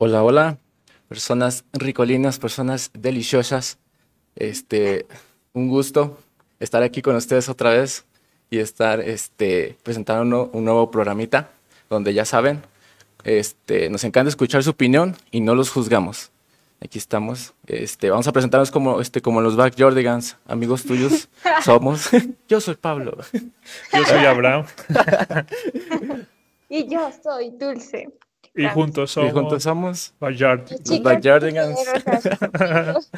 Hola, hola, personas ricolinas, personas deliciosas. Este, un gusto estar aquí con ustedes otra vez y estar este, presentando un, nuevo programita donde ya saben, este, nos encanta escuchar su opinión y no los juzgamos. Aquí estamos. Este, vamos a presentarnos como, este, como los Backyardigans, amigos tuyos somos. Yo soy Pablo. Yo soy Abraham. y yo soy Dulce. Y juntos somos. Y juntos somos. Backyardigans.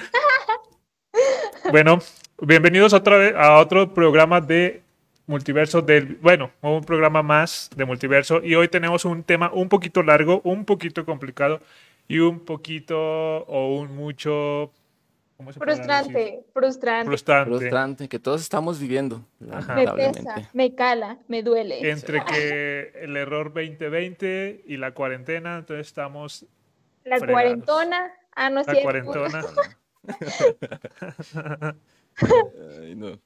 bueno, bienvenidos otra vez a otro programa de multiverso del, bueno, un programa más de multiverso y hoy tenemos un tema un poquito largo, un poquito complicado y un poquito o un mucho frustrante, frustrante, frustrante, frustrante, que todos estamos viviendo. Me pesa, me cala, me duele. Entre que el error 2020 y la cuarentena, entonces estamos. La cuarentona, ah, no es La cuarentona. Ay, no.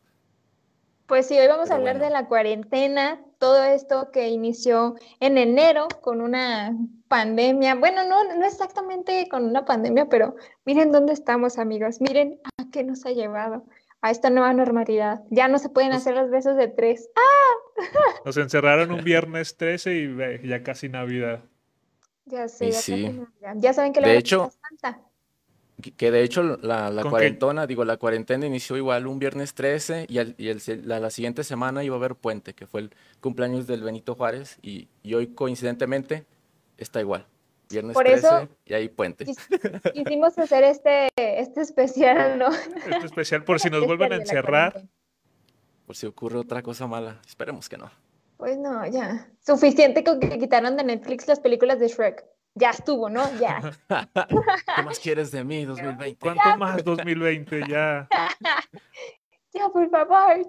Pues sí, hoy vamos a hablar de la cuarentena, todo esto que inició en enero con una pandemia. Bueno, no, no exactamente con una pandemia, pero miren dónde estamos, amigos. Miren a qué nos ha llevado a esta nueva normalidad. Ya no se pueden hacer los besos de tres. ¡Ah! Nos encerraron un viernes 13 y ya casi Navidad. Ya sé, ya, sí. Navidad. ya saben que la de hecho, Santa que de hecho la, la cuarentena, digo, la cuarentena inició igual un viernes 13 y, y el, la, siguiente semana iba a haber puente, que fue el cumpleaños del Benito Juárez y, y hoy coincidentemente está igual. Viernes Por 13 y hay puente. Quisimos hacer este, este especial, ¿no? Este especial por si nos vuelven a encerrar. Por si ocurre otra cosa mala. Esperemos que no. Pues no, ya. Suficiente con que quitaron de Netflix las películas de Shrek ya estuvo, ¿no? Ya. ¿Qué más quieres de mí, 2020? ¿Cuánto más 2020 ya? ya, por favor.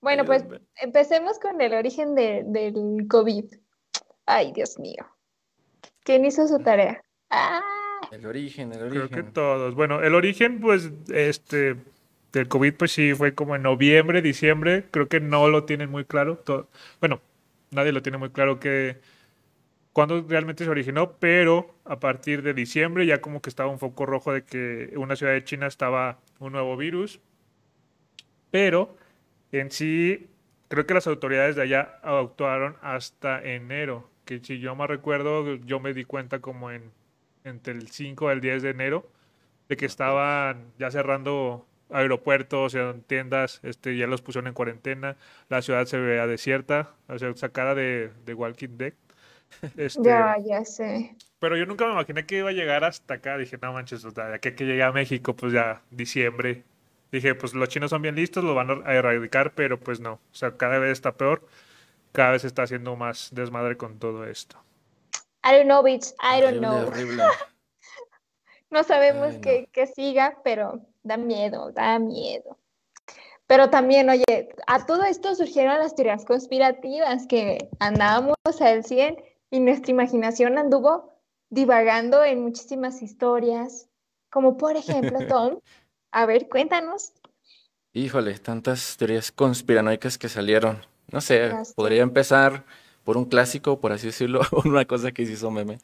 Bueno, pues empecemos con el origen del COVID. Ay, Dios mío. ¿Quién hizo su tarea? Ah. El origen, el origen. Creo que todos. Bueno, el origen, pues, este, del COVID, pues sí, fue como en noviembre, diciembre. Creo que no lo tienen muy claro. bueno, nadie lo tiene muy claro que cuando realmente se originó, pero a partir de diciembre ya como que estaba un foco rojo de que una ciudad de China estaba un nuevo virus, pero en sí creo que las autoridades de allá actuaron hasta enero, que si yo me recuerdo, yo me di cuenta como en entre el 5 y el 10 de enero de que estaban ya cerrando aeropuertos, tiendas, este, ya los pusieron en cuarentena, la ciudad se veía desierta, o sea, sacada de, de Walking Dead. Este, ya, ya sé. Pero yo nunca me imaginé que iba a llegar hasta acá. Dije, no manches, ya que, que llegué a México, pues ya diciembre. Dije, pues los chinos son bien listos, lo van a erradicar, pero pues no. O sea, cada vez está peor. Cada vez está haciendo más desmadre con todo esto. I don't know, bitch. I don't know. no sabemos qué que siga, pero da miedo, da miedo. Pero también, oye, a todo esto surgieron las teorías conspirativas que andábamos al 100 y nuestra imaginación anduvo divagando en muchísimas historias, como por ejemplo, Tom, a ver, cuéntanos. Híjole, tantas teorías conspiranoicas que salieron. No sé, podría empezar por un clásico, por así decirlo, una cosa que se hizo meme,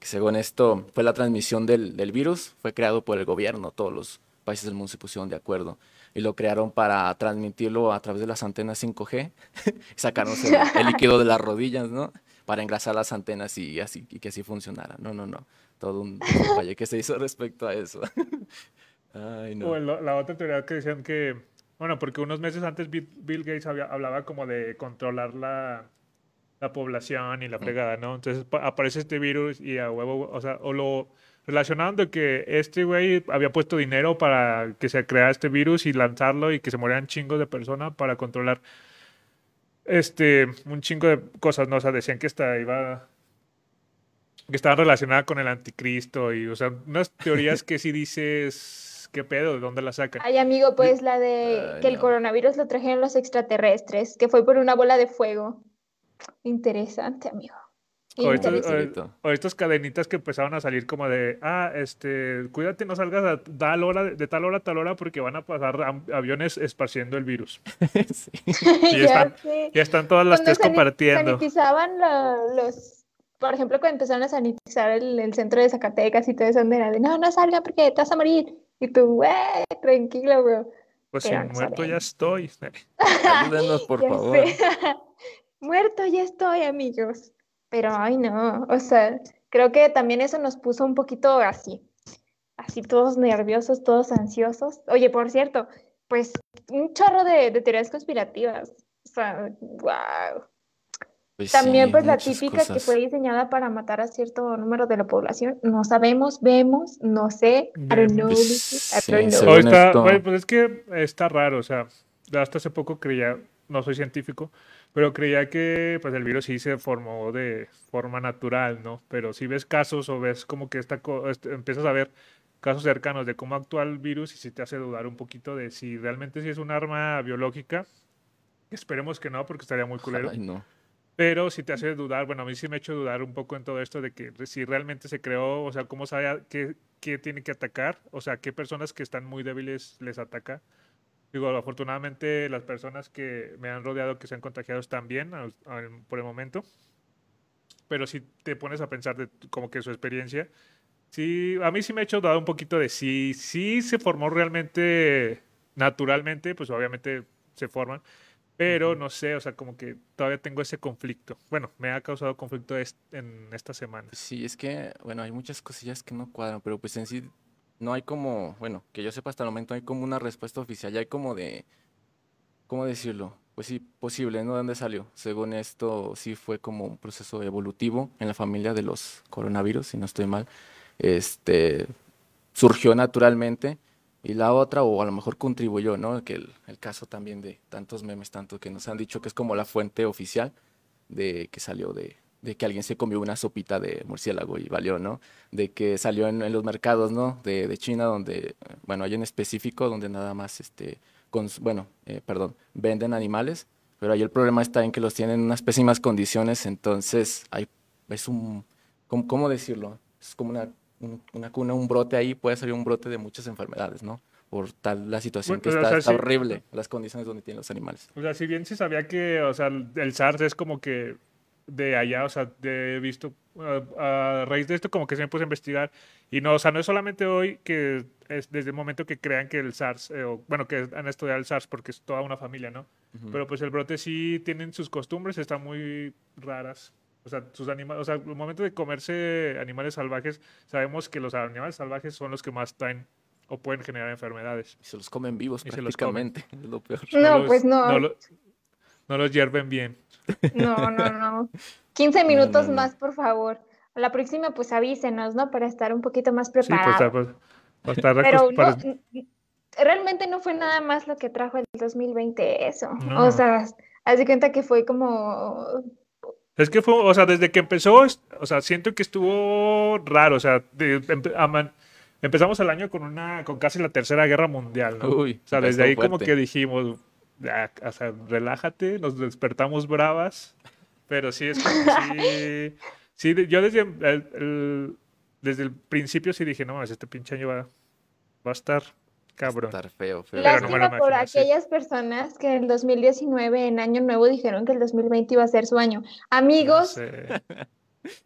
que según esto fue la transmisión del, del virus, fue creado por el gobierno, todos los países del mundo se pusieron de acuerdo y lo crearon para transmitirlo a través de las antenas 5G, sacarnos el, el, líquido de las rodillas, ¿no? Para engrasar las antenas y así y que así funcionara. No, no, no. Todo un falle que se hizo respecto a eso. Ay, no. O la otra teoría que decían que, bueno, porque unos meses antes Bill, Gates hablaba como de controlar la, la población y la fregada, ¿no? Entonces aparece este virus y a huevo, o sea, o lo relacionando que este güey había puesto dinero para que se creara este virus y lanzarlo y que se murieran chingos de personas para controlar este un chingo de cosas, ¿no? O sea, decían que esta iba que estaban relacionadas con el anticristo y, o sea, unas teorías que si dices, ¿qué pedo? ¿De dónde la sacan? Ay, amigo, pues la de que el coronavirus lo trajeron los extraterrestres, que fue por una bola de fuego. Interesante, amigo. O, estas cadenitas que empezaron a salir como de, ah, este, cuídate, no salgas a tal hora, de tal hora a tal hora porque van a pasar aviones esparciendo el virus. Y, están, ya, están, todas las tres compartiendo. Sanitizaban los, por ejemplo, cuando empezaron a sanitizar el, centro de Zacatecas y todo eso, donde era de, no, no salga porque te vas a morir. Y tú, güey, tranquilo, bro. Pues si muerto ya estoy. Ayúdenos, por favor. muerto ya estoy, amigos. Pero, ay, no, o sea, creo que también eso nos puso un poquito así, así todos nerviosos, todos ansiosos. Oye, por cierto, pues un chorro de, teorías conspirativas. O sea, wow. Pues también pues la típica que fue diseñada para matar a cierto número de la población. No sabemos, vemos, no sé. I don't know. pues es que está raro, o sea, hasta hace poco creía, no soy científico, pero creía que pues el virus sí se formó de forma natural, ¿no? Pero si ves casos o ves como que esta este, empiezas a ver casos cercanos de cómo actúa el virus y si te hace dudar un poquito de si realmente sí es un arma biológica. Esperemos que no, porque estaría muy culero. Ay, no. Pero si te hace dudar, bueno, a mí sí me ha hecho dudar un poco en todo esto de que si realmente se creó, o sea, cómo sabe qué, qué tiene que atacar, o sea, qué personas que están muy débiles les ataca Digo, afortunadamente las personas que me han rodeado que se han contagiado están bien por el momento. Pero si te pones a pensar de como que su experiencia, sí, a mí sí me ha hecho dudar un poquito de si sí se formó realmente naturalmente, pues obviamente se forman, pero no sé, o sea, como que todavía tengo ese conflicto. Bueno, me ha causado conflicto en esta semana. Sí, es que, bueno, hay muchas cosillas que no cuadran, pero pues en sí no hay como, bueno, que yo sepa hasta el momento, hay como una respuesta oficial, ya hay como de, ¿cómo decirlo? Pues sí, posible, ¿no? ¿De dónde salió? Según esto, sí fue como un proceso evolutivo en la familia de los coronavirus, si no estoy mal. Este, surgió naturalmente y la otra, o a lo mejor contribuyó, ¿no? Que el, el, caso también de tantos memes, tanto que nos han dicho que es como la fuente oficial de que salió de, de que alguien se comió una sopita de murciélago y valió, ¿no? De que salió en, los mercados, ¿no? De, de, China, donde, bueno, hay en específico donde nada más, este, con, bueno, eh, perdón, venden animales, pero ahí el problema está en que los tienen en unas pésimas condiciones, entonces hay, es un, ¿cómo, cómo decirlo? Es como una, una cuna, un brote ahí, puede salir un brote de muchas enfermedades, ¿no? por tal la situación que está, está horrible, las condiciones donde tienen los animales. O sea, si bien se sabía que, o sea, el SARS es como que de allá, o sea, de, he visto a, raíz de esto como que se me puse a investigar y no, o sea, no es solamente hoy que es desde el momento que crean que el SARS, eh, o, bueno, que han estudiado el SARS porque es toda una familia, ¿no? Pero pues el brote sí tienen sus costumbres, están muy raras. O sea, sus animales, o sea, el momento de comerse animales salvajes, sabemos que los animales salvajes son los que más traen o pueden generar enfermedades. Y se los comen vivos prácticamente, es lo peor. No, pues no. no los hierven bien. No, no, no. 15 minutos más, por favor. A la próxima, pues avísenos, ¿no? Para estar un poquito más preparados. Sí, pues, pues, Pero realmente no fue nada más lo que trajo el 2020 eso. O sea, haz de cuenta que fue como... Es que fue, o sea, desde que empezó, o sea, siento que estuvo raro, o sea, empezamos el año con una, con casi la tercera guerra mundial, ¿no? o sea, desde ahí como que dijimos, o sea, relájate, nos despertamos bravas, pero sí es como sí, sí, yo desde el, desde el principio sí dije, no, este pinche año va, va a estar cabrón. Va a estar feo, feo. Lástima por aquellas personas que en el 2019, en Año Nuevo, dijeron que el 2020 iba a ser su año. Amigos,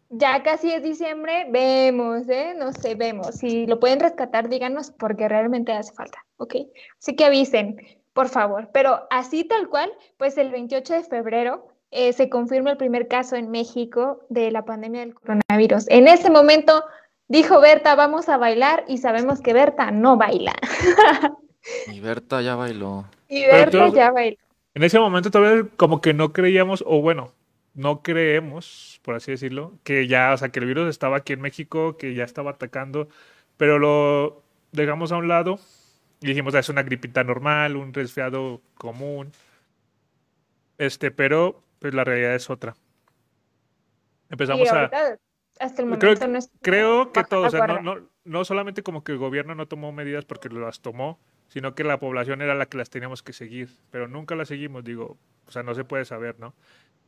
ya casi es diciembre, vemos, ¿eh? No sé, vemos. Si lo pueden rescatar, díganos porque realmente hace falta, ¿ok? Así que avisen por favor. Pero así tal cual, pues el 28 de febrero eh, se confirma el primer caso en México de la pandemia del coronavirus. En ese momento dijo Berta, vamos a bailar y sabemos que Berta no baila. y Berta ya bailó. Y Berta ya bailó. En ese momento todavía como que no creíamos, o bueno, no creemos, por así decirlo, que ya, o sea, que el virus estaba aquí en México, que ya estaba atacando, pero lo dejamos a un lado y dijimos, ah, es una gripita normal, un resfriado común. Este, pero pues la realidad es otra. Empezamos a... Hasta el momento creo, no creo que todo, o sea, no, no, no, solamente como que el gobierno no tomó medidas porque las tomó, sino que la población era la que las teníamos que seguir, pero nunca las seguimos, digo, o sea, no se puede saber, ¿no?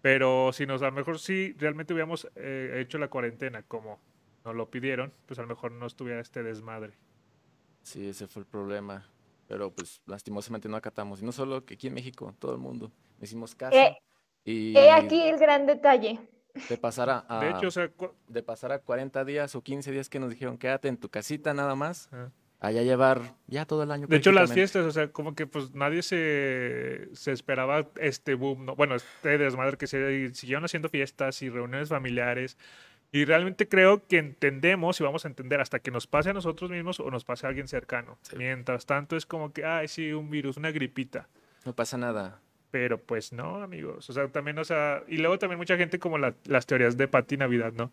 Pero si nos, a lo mejor sí realmente hubiéramos eh, hecho la cuarentena como nos lo pidieron, pues a lo mejor no estuviera este desmadre. Sí, ese fue el problema. Pero pues lastimosamente no acatamos. Y no solo que aquí en México, todo el mundo. Hicimos caso. Eh, y... He aquí el gran detalle. De pasar a, de hecho, o sea, de pasar a 40 días o 15 días que nos dijeron quédate en tu casita nada más. Allá llevar ya todo el año. De hecho, las fiestas, o sea, como que pues nadie se, se esperaba este boom, ¿no? bueno, este desmadre que se siguieron haciendo fiestas y reuniones familiares. Y realmente creo que entendemos y vamos a entender hasta que nos pase a nosotros mismos o nos pase a alguien cercano. Mientras tanto es como que, ay, sí, un virus, una gripita. No pasa nada. Pero pues no, amigos. O sea, también, o sea, y luego también mucha gente como las teorías de Pati Navidad, ¿no?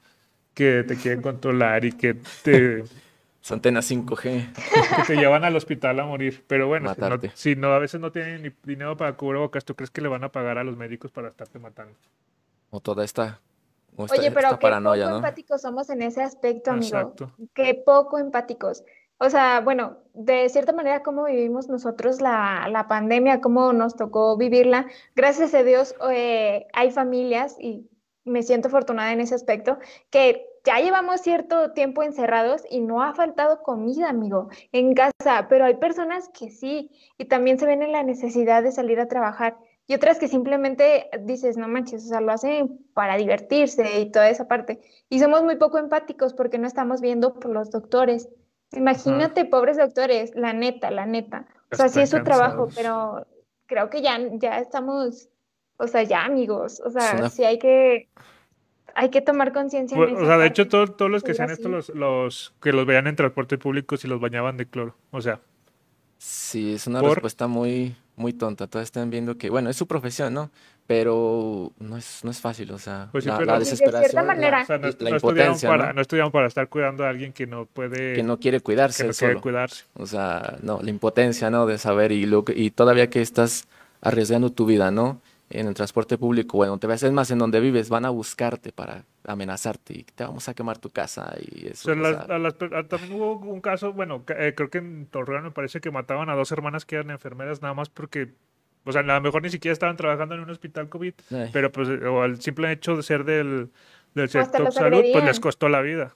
Que te quieren controlar y que te... Antena 5G. Que te llevan al hospital a morir. Pero bueno, si no, a veces no tienen ni dinero para cubrebocas, ¿tú crees que le van a pagar a los médicos para estarte matando? O toda esta Oye, pero qué poco empáticos somos en ese aspecto, amigo. Exacto. Qué poco empáticos. O sea, bueno, de cierta manera, cómo vivimos nosotros la, la pandemia, cómo nos tocó vivirla. Gracias a Dios, eh, hay familias, y me siento afortunada en ese aspecto, que ya llevamos cierto tiempo encerrados y no ha faltado comida, amigo, en casa, pero hay personas que sí, y también se ven en la necesidad de salir a trabajar y otras que simplemente dices, no manches, o sea, lo hacen para divertirse y toda esa parte. Y somos muy poco empáticos porque no estamos viendo por los doctores. Imagínate, pobres doctores, la neta, la neta. O sea, sí es su trabajo, pero creo que ya, ya estamos, o sea, ya amigos, o sea, sí hay que, hay que tomar conciencia. o sea, de hecho, todos los que sean estos, los, los que los vean en transporte público, si los bañaban de cloro, o sea. Sí, es una respuesta muy, muy tonta. Todos están viendo que, bueno, es su profesión, ¿no? Pero no es, no es fácil, o sea, pues la, desesperación. manera. no, impotencia, para, ¿no? estudiamos para estar cuidando a alguien que no puede. Que no quiere cuidarse. Que no quiere cuidarse. O sea, no, la impotencia, ¿no? De saber y, lo, y todavía que estás arriesgando tu vida, ¿no? En el transporte público, bueno, te ves, es más, en donde vives, van a buscarte para amenazarte y te vamos a quemar tu casa y eso. también hubo un caso, bueno, eh, creo que en Torreón me parece que mataban a dos hermanas que eran enfermeras nada más porque, o sea, a lo mejor ni siquiera estaban trabajando en un hospital COVID, pero pues o al simple hecho de ser del, del sector salud, pues les costó la vida.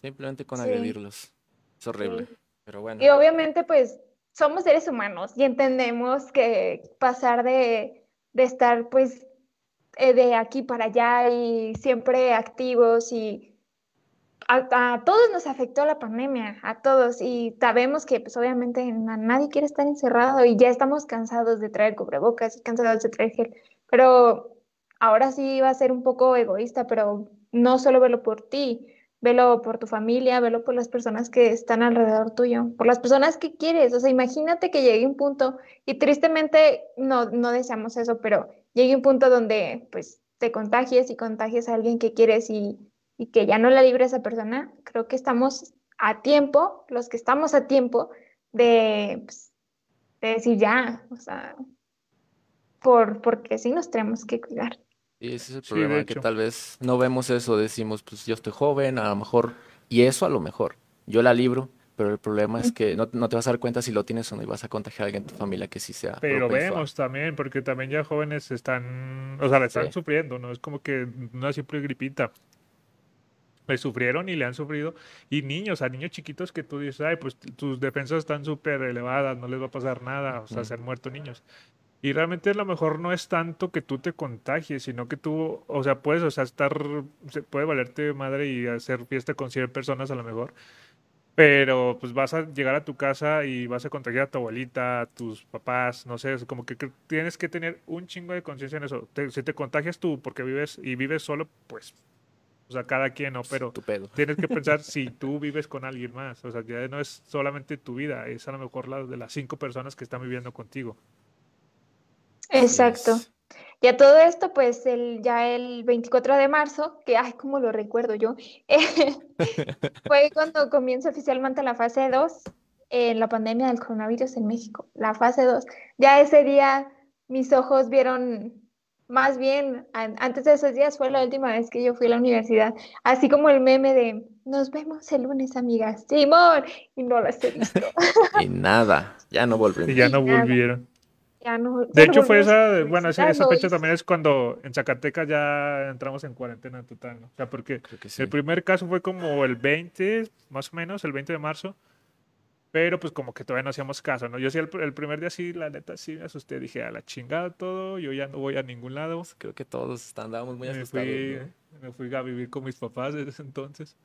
Simplemente con agredirlos. Es horrible, pero bueno. Y obviamente pues somos seres humanos y entendemos que pasar de, de estar pues eh, de aquí para allá y siempre activos y a, todos nos afectó la pandemia, a todos, y sabemos que pues obviamente nadie quiere estar encerrado y ya estamos cansados de traer cubrebocas y cansados de traer gel, pero ahora sí va a ser un poco egoísta, pero no solo velo por ti, velo por tu familia, velo por las personas que están alrededor tuyo, por las personas que quieres, o sea, imagínate que llegue un punto, y tristemente no, no deseamos eso, pero llegue un punto donde pues te contagies y contagies a alguien que quieres y, que ya no la libre esa persona, creo que estamos a tiempo, los que estamos a tiempo de, pues, decir ya, o sea, por, porque sí nos tenemos que cuidar. Y ese es el problema, que tal vez no vemos eso, decimos, pues yo estoy joven, a lo mejor, y eso a lo mejor, yo la libro, pero el problema es que no, te vas a dar cuenta si lo tienes o no y vas a contagiar a alguien en tu familia que sí sea. Pero vemos también, porque también ya jóvenes están, o sea, le están sufriendo, ¿no? Es como que una simple gripita. Le sufrieron y le han sufrido. Y niños, a niños chiquitos que tú dices, ay, pues tus defensas están súper elevadas, no les va a pasar nada, o sea, se han muerto niños. Y realmente a lo mejor no es tanto que tú te contagies, sino que tú, o sea, puedes, o sea, estar, puede valerte madre y hacer fiesta con 100 personas a lo mejor pero pues vas a llegar a tu casa y vas a contagiar a tu abuelita, a tus papás, no sé, es como que, tienes que tener un chingo de conciencia en eso. si te contagias tú porque vives y vives solo, pues, o sea, cada quien, ¿no? Pero tienes que pensar si tú vives con alguien más. O sea, ya no es solamente tu vida, es a lo mejor la de las cinco personas que están viviendo contigo. Exacto. Y a todo esto, pues el, ya el 24 de marzo, que ay, cómo lo recuerdo yo, fue cuando comienza oficialmente la fase 2 en la pandemia del coronavirus en México, la fase 2. Ya ese día mis ojos vieron, más bien, antes de esos días fue la última vez que yo fui a la universidad, así como el meme de, nos vemos el lunes, amigas, Simón, y no las he visto. y nada, ya no volvieron. Y ya no volvieron de hecho, fue esa, bueno, esa, fecha también es cuando en Zacatecas ya entramos en cuarentena total, ¿no? O sea, porque el primer caso fue como el 20, más o menos, el 20 de marzo. Pero pues como que todavía no hacíamos caso, ¿no? Yo sí el, primer día sí, la neta sí me asusté, dije a la chingada todo, yo ya no voy a ningún lado. Creo que todos andábamos muy asustados. Me fui a vivir con mis papás desde ese entonces.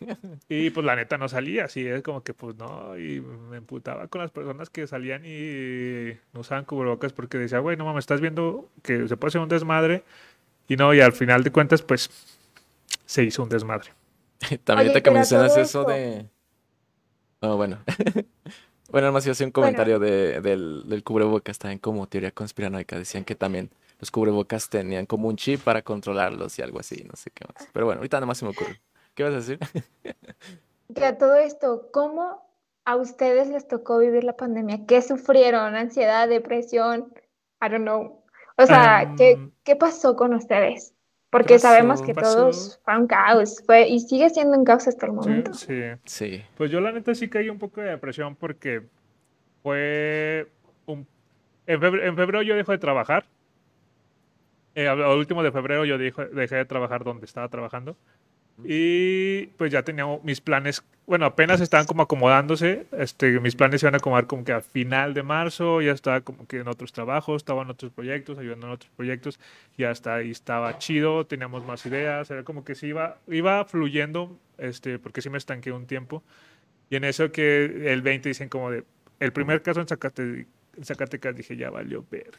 y pues la neta no salía, así es como que pues no, y me emputaba con las personas que salían y no usaban cubrebocas porque decía, güey, no mames, estás viendo que se puede hacer un desmadre y no, y al final de cuentas pues se hizo un desmadre. También te que mencionas eso de... No, bueno. bueno, además yo hacía un comentario de, del, del cubrebocas también como teoría conspiranoica. Decían que también los cubrebocas tenían como un chip para controlarlos y algo así, no sé qué más. Pero bueno, ahorita nada más se me ocurre. ¿Qué vas a decir? que a todo esto, ¿cómo a ustedes les tocó vivir la pandemia? ¿Qué sufrieron? ¿Ansiedad, depresión? I don't know. O sea, ¿qué, em, ¿qué, pasó con ustedes? Porque sabemos que todos fue un caos, fue, y sigue siendo un caos hasta el momento. Sí, sí. Pues yo la neta sí caí un poco de depresión porque fue un... En febrero, yo dejé de trabajar. Eh, al último de febrero yo dejé de trabajar donde estaba trabajando. Y pues ya tenía mis planes, bueno, apenas estaban como acomodándose, este, mis planes se iban a acomodar como que a final de marzo, ya estaba como que en otros trabajos, estaba en otros proyectos, ayudando en otros proyectos, y hasta ahí estaba chido, teníamos más ideas, era como que sí iba, iba fluyendo, este, porque sí me estanqué un tiempo, y en eso que el 20 dicen como de, el primer caso en Zacatecas, en Zacatecas dije, ya valió ver.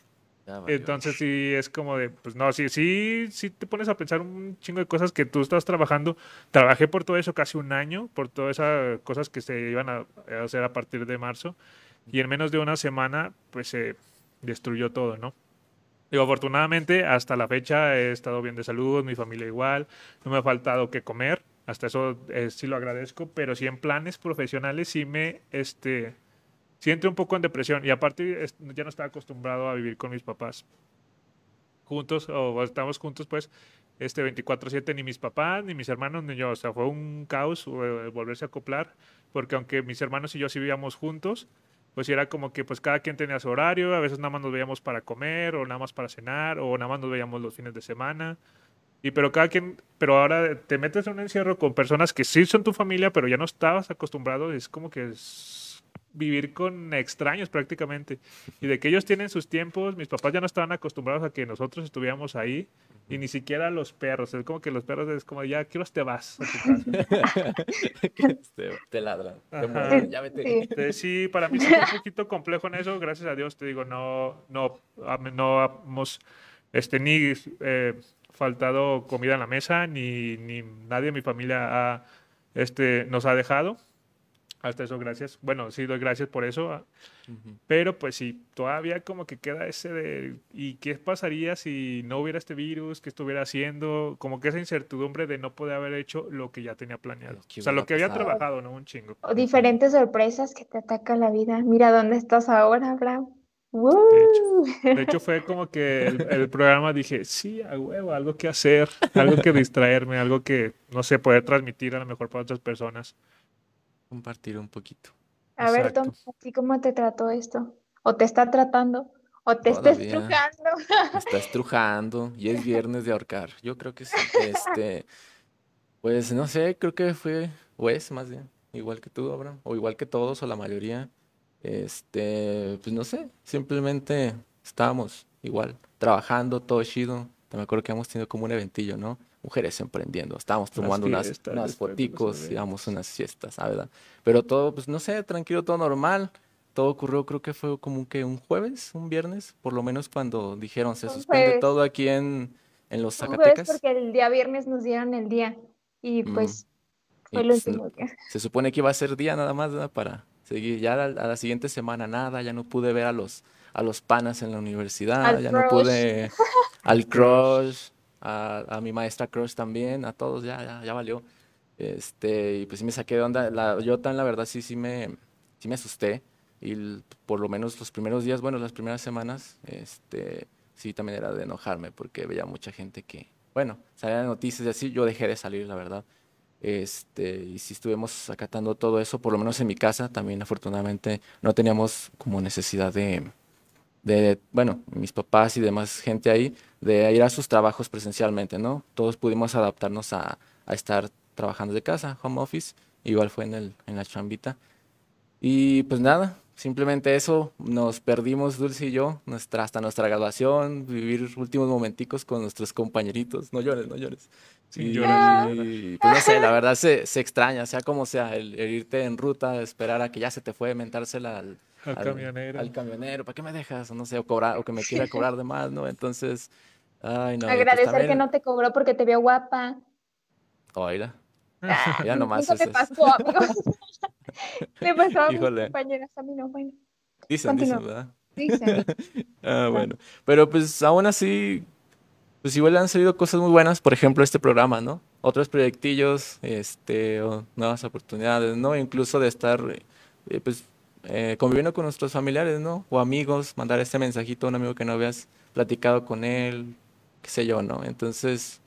Entonces sí es como de, pues no, sí, sí, sí te pones a pensar un chingo de cosas que tú estás trabajando. Trabajé por todo eso casi un año, por todas esas cosas que se iban a hacer a partir de marzo. Y en menos de una semana, pues se destruyó todo, ¿no? Digo, afortunadamente, hasta la fecha he estado bien de salud, mi familia igual, no me ha faltado que comer, hasta eso eh, sí lo agradezco, pero sí en planes profesionales sí me, este, sí un poco en depresión y aparte ya no estaba acostumbrado a vivir con mis papás juntos o estamos juntos pues este 24/7 ni mis papás ni mis hermanos ni yo, o sea, fue un caos eh, volverse a acoplar porque aunque mis hermanos y yo sí vivíamos juntos, pues era como que pues cada quien tenía su horario, a veces nada más nos veíamos para comer o nada más para cenar o nada más nos veíamos los fines de semana. Y pero cada quien, pero ahora te metes en un encierro con personas que sí son tu familia, pero ya no estabas acostumbrado, es como que vivir con extraños prácticamente. Y de que ellos tienen sus tiempos, mis papás ya no estaban acostumbrados a que nosotros estuviéramos ahí. Y ni siquiera los perros. Es como que los perros es como, ya, quiero te vas a tu casa. te, ladran. ya vete. Sí. para mí es un poquito complejo en eso. Gracias a Dios, te digo, no, no, no hemos este, ni eh, faltado comida en la mesa, ni, ni nadie de mi familia ha, este, nos ha dejado. Hasta eso, gracias. Bueno, sí, doy gracias por eso. Ah, pero pues sí, todavía como que queda ese de, ¿y qué pasaría si no hubiera este virus? ¿Qué estuviera haciendo? Como que esa incertidumbre de no poder haber hecho lo que ya tenía planeado. O sea, lo que había trabajado, ¿no? Un chingo. O diferentes sorpresas que te atacan la vida. Mira dónde estás ahora, Abraham. De hecho, fue como que el, el, programa dije, sí, a huevo, algo que hacer, algo que distraerme, algo que, no sé, poder transmitir a lo mejor para otras personas compartir un poquito. A ver, Tom, cómo te trató esto? ¿O te está tratando? ¿O te está estrujando? está estrujando y es viernes de ahorcar. Yo creo que sí. Este, pues no sé, creo que fue, o es más bien, igual que tú, Abraham, o igual que todos, o la mayoría. Este, pues no sé, simplemente estábamos igual, trabajando, todo chido. Me acuerdo que hemos tenido como un eventillo, ¿no? Mujeres emprendiendo. Estábamos tomando unas, unas foticos, íbamos unas fiestas, ¿verdad? Pero todo, pues no sé, tranquilo, todo normal. Todo ocurrió, creo que fue como que un jueves, un viernes, por lo menos cuando dijeron se suspende todo aquí en, en los Zacatecas. porque el día viernes nos dieron el día y mm. pues fue el pues, último día. Se supone que iba a ser día nada más ¿verdad? para seguir. Ya a la, siguiente semana nada, ya no pude ver a los, a los panas en la universidad, ya no pude al crush a, mi maestra Crush también, a todos, ya, ya, ya valió. Este, y pues sí me saqué de onda. La, yo tan, la verdad, sí, sí me, sí me asusté. Y por lo menos los primeros días, bueno, las primeras semanas, este, sí también era de enojarme porque veía mucha gente que, bueno, salían noticias y así, yo dejé de salir, la verdad. Este, y si estuvimos acatando todo eso, por lo menos en mi casa, también afortunadamente no teníamos como necesidad de, de, bueno, mis papás y demás gente ahí, de ir a sus trabajos presencialmente, ¿no? Todos pudimos adaptarnos a, a estar trabajando de casa, home office, igual fue en, el, en la chambita. Y pues nada, simplemente eso, nos perdimos Dulce y yo, nuestra, hasta nuestra graduación, vivir últimos momenticos con nuestros compañeritos. No llores, no llores. Sí, y, pues no sé, la verdad se, se extraña, sea como sea, el, irte en ruta, esperar a que ya se te fue, mentársela al, al, camionero. Al camionero, ¿para qué me dejas? O no sé, o, cobrar, o que me quiera cobrar de más, ¿no? Entonces, ay, no. Pues Agradecer que no te cobró porque te vio guapa. Oiga. Ah, ya nomás. Eso te pasó, amigo. Le pasó a mis compañeras, a mí no, bueno. Dicen, dicen, ¿verdad? Dicen. ah, bueno. Pero pues aún así, pues igual han salido cosas muy buenas, por ejemplo, este programa, ¿no? Otros proyectillos, este, o nuevas oportunidades, ¿no? Incluso de estar, eh, pues, eh, conviviendo con nuestros familiares, ¿no? O amigos, mandar este mensajito a un amigo que no habías platicado con él, qué sé yo, ¿no? Entonces,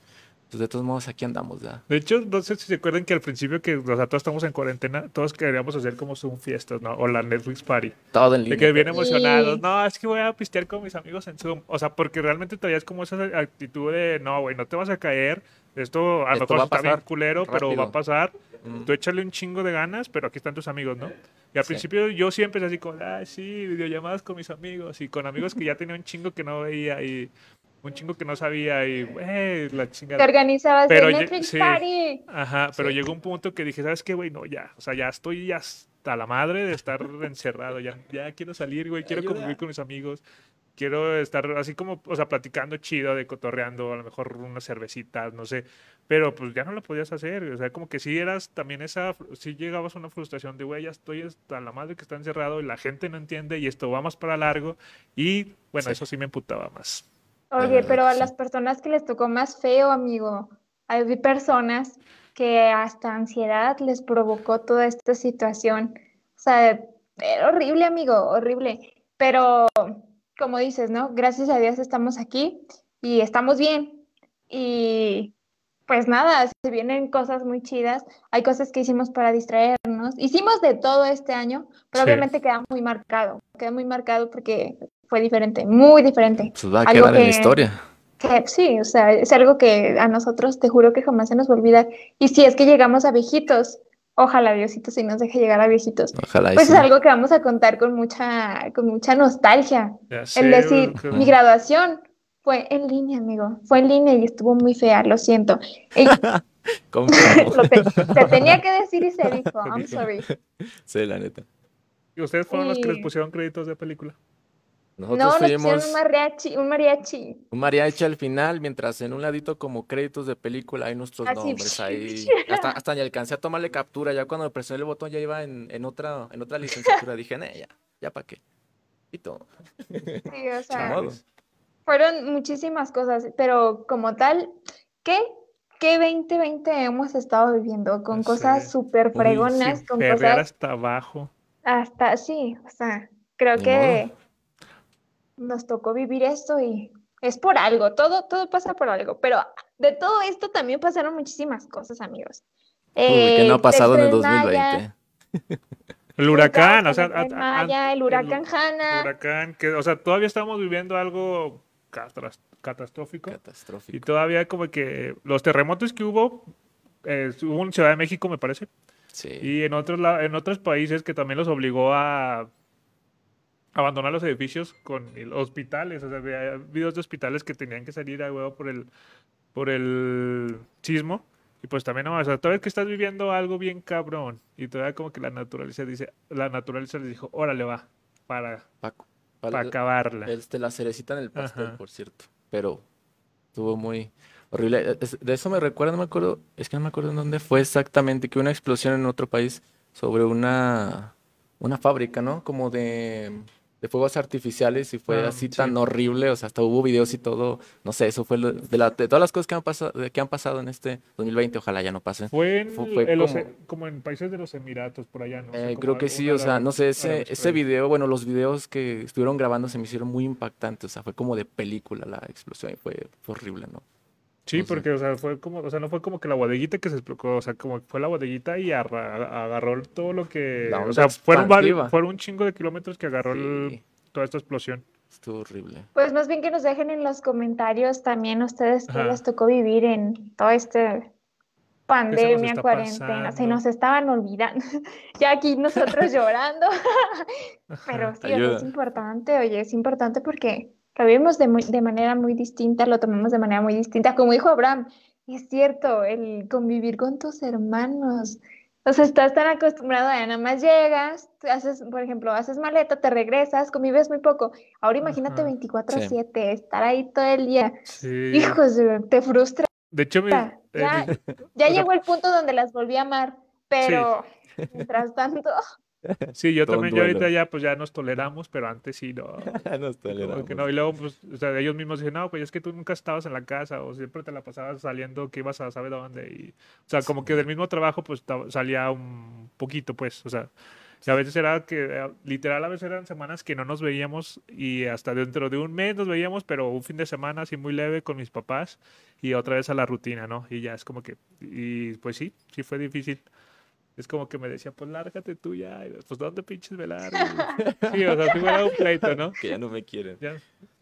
pues de todos modos aquí andamos ya. De hecho, no sé si se acuerdan que al principio que o sea, todos estamos en cuarentena, todos queríamos hacer como Zoom fiestas, ¿no? O la Netflix Party. Todo en línea. De que bien emocionados. No, es que voy a pistear con mis amigos en Zoom. O sea, porque realmente traías como esa actitud de, no, güey, no te vas a caer. Esto a lo mejor está bien culero, pero va a pasar. Mm. Tú échale un chingo de ganas, pero aquí están tus amigos, ¿no? Y al principio yo siempre así como, ah, sí, videollamadas con mis amigos y con amigos que ya tenía un chingo que no veía y un chingo que no sabía y eh, la chingada. Te organizabas pero Netflix Party. Ajá, pero llegó un punto que dije, ¿sabes qué, güey? No, ya, o sea, ya estoy ya hasta la madre de estar encerrado, ya, ya quiero salir, güey, quiero convivir con mis amigos, quiero estar así como, o sea, platicando chido, de cotorreando, a lo mejor unas cervecitas, no sé, pero pues ya no lo podías hacer, o sea, como que sí eras también esa, sí llegabas a una frustración de, güey, ya estoy hasta la madre que está encerrado y la gente no entiende y esto va más para largo y bueno, eso sí me emputaba más. Oye, pero a las personas que les tocó más feo, amigo, hay personas que hasta ansiedad les provocó toda esta situación. O sea, era horrible, amigo, horrible. Pero, como dices, ¿no? Gracias a Dios estamos aquí y estamos bien. Y pues nada, se vienen cosas muy chidas. Hay cosas que hicimos para distraernos. Hicimos de todo este año, pero obviamente queda muy marcado. Queda muy marcado porque fue diferente, muy diferente. Pues va a quedar en la historia. sí, o sea, es algo que a nosotros te juro que jamás se nos va a olvidar. Y si es que llegamos a viejitos, ojalá Diosito si nos deje llegar a viejitos. Ojalá pues es algo que vamos a contar con mucha, con mucha nostalgia. el decir, mi graduación fue en línea, amigo. Fue en línea y estuvo muy fea, lo siento. ¿Cómo? se tenía que decir y se dijo, I'm sorry. Sí, la neta. ¿Y ustedes fueron los que les pusieron créditos de película? Nosotros no, fuimos un mariachi, un mariachi. Un mariachi al final, mientras en un ladito como créditos de película hay nuestros nombres ahí. Hasta, hasta ni alcancé a tomarle captura, ya cuando presioné el botón ya iba en, en otra, en otra licenciatura. Dije, ne, ya, ya para qué. Y todo. Sí, o sea, fueron muchísimas cosas, pero como tal, ¿qué? ¿Qué 2020 hemos estado viviendo? Con cosas súper fregonas, con cosas... hasta abajo. Hasta, sí, o sea, creo que nos tocó vivir esto y es por algo, todo, todo pasa por algo, pero de todo esto también pasaron muchísimas cosas, amigos. Uy, que no ha pasado en el 2020. El huracán, o sea, el huracán Hanna. huracán, que, o sea, todavía estamos viviendo algo catastrófico. Catastrófico. Y todavía como que los terremotos que hubo, eh, hubo en Ciudad de México, me parece. Sí. Y en otros, en otros países que también los obligó a abandonar los edificios con hospitales, o sea, había videos de hospitales que tenían que salir a huevo por el, por el sismo. Y pues también, no, o sea, todavía que estás viviendo algo bien cabrón. Y todavía como que la naturaleza dice, la naturaleza les dijo, órale va, para, Paco, para, acabarla. Este, la cerecita en el pastel, por cierto. Pero estuvo muy horrible. De eso me recuerda, no me acuerdo, es que no me acuerdo en dónde fue exactamente, que una explosión en otro país sobre una, una fábrica, ¿no? Como de de fuegos artificiales y fue ah, así tan horrible, o sea, hasta hubo videos y todo, no sé, eso fue de, la, de todas las cosas que han, pasado, que han pasado en este 2020, ojalá ya no pasen. Fue, en, como, en países de los Emiratos, por allá, ¿no? Eh, creo que sí, o sea, no sé, ese, ese video, bueno, los videos que estuvieron grabando se me hicieron muy impactantes, o sea, fue como de película la explosión y fue, horrible, ¿no? Sí, porque, o sea, fue como, o sea, no fue como que la bodeguita que se explotó, o sea, como fue la bodeguita y agarró todo lo que, o sea, fueron, varios, fueron un chingo de kilómetros que agarró toda esta explosión. Estuvo horrible. Pues más bien que nos dejen en los comentarios también ustedes qué les tocó vivir en todo este pandemia, cuarentena, se nos estaban olvidando. ya aquí nosotros llorando. Pero sí, es importante, oye, es importante porque lo vivimos de, de manera muy distinta, lo tomamos de manera muy distinta. Como dijo Abraham, es cierto, el convivir con tus hermanos. O sea, estás tan acostumbrado a nada más llegas, haces, por ejemplo, haces maleta, te regresas, convives muy poco. Ahora imagínate 24/7, estar ahí todo el día. Hijos, te frustra. De hecho, ya, ya llegó el punto donde las volví a amar, pero mientras tanto. Sí, yo también, yo ahorita ya, pues ya nos toleramos, pero antes sí, no. nos toleramos. no. Y luego, pues, o sea, ellos mismos dicen, no, pues es que tú nunca estabas en la casa o siempre te la pasabas saliendo que ibas a saber dónde. Y, o sea, como que del mismo trabajo, pues salía un poquito, pues, o sea. Y a veces era que, eh, literal, a veces eran semanas que no nos veíamos y hasta dentro de un mes nos veíamos, pero un fin de semana así muy leve con mis papás y otra vez a la rutina, ¿no? Y ya es como que, y pues sí, sí fue difícil es como que me decía, pues lárgate tú ya. pues, ¿dónde pinches velar? sí, o sea, sí me un pleito, ¿no? Que ya no me quieren. Ya.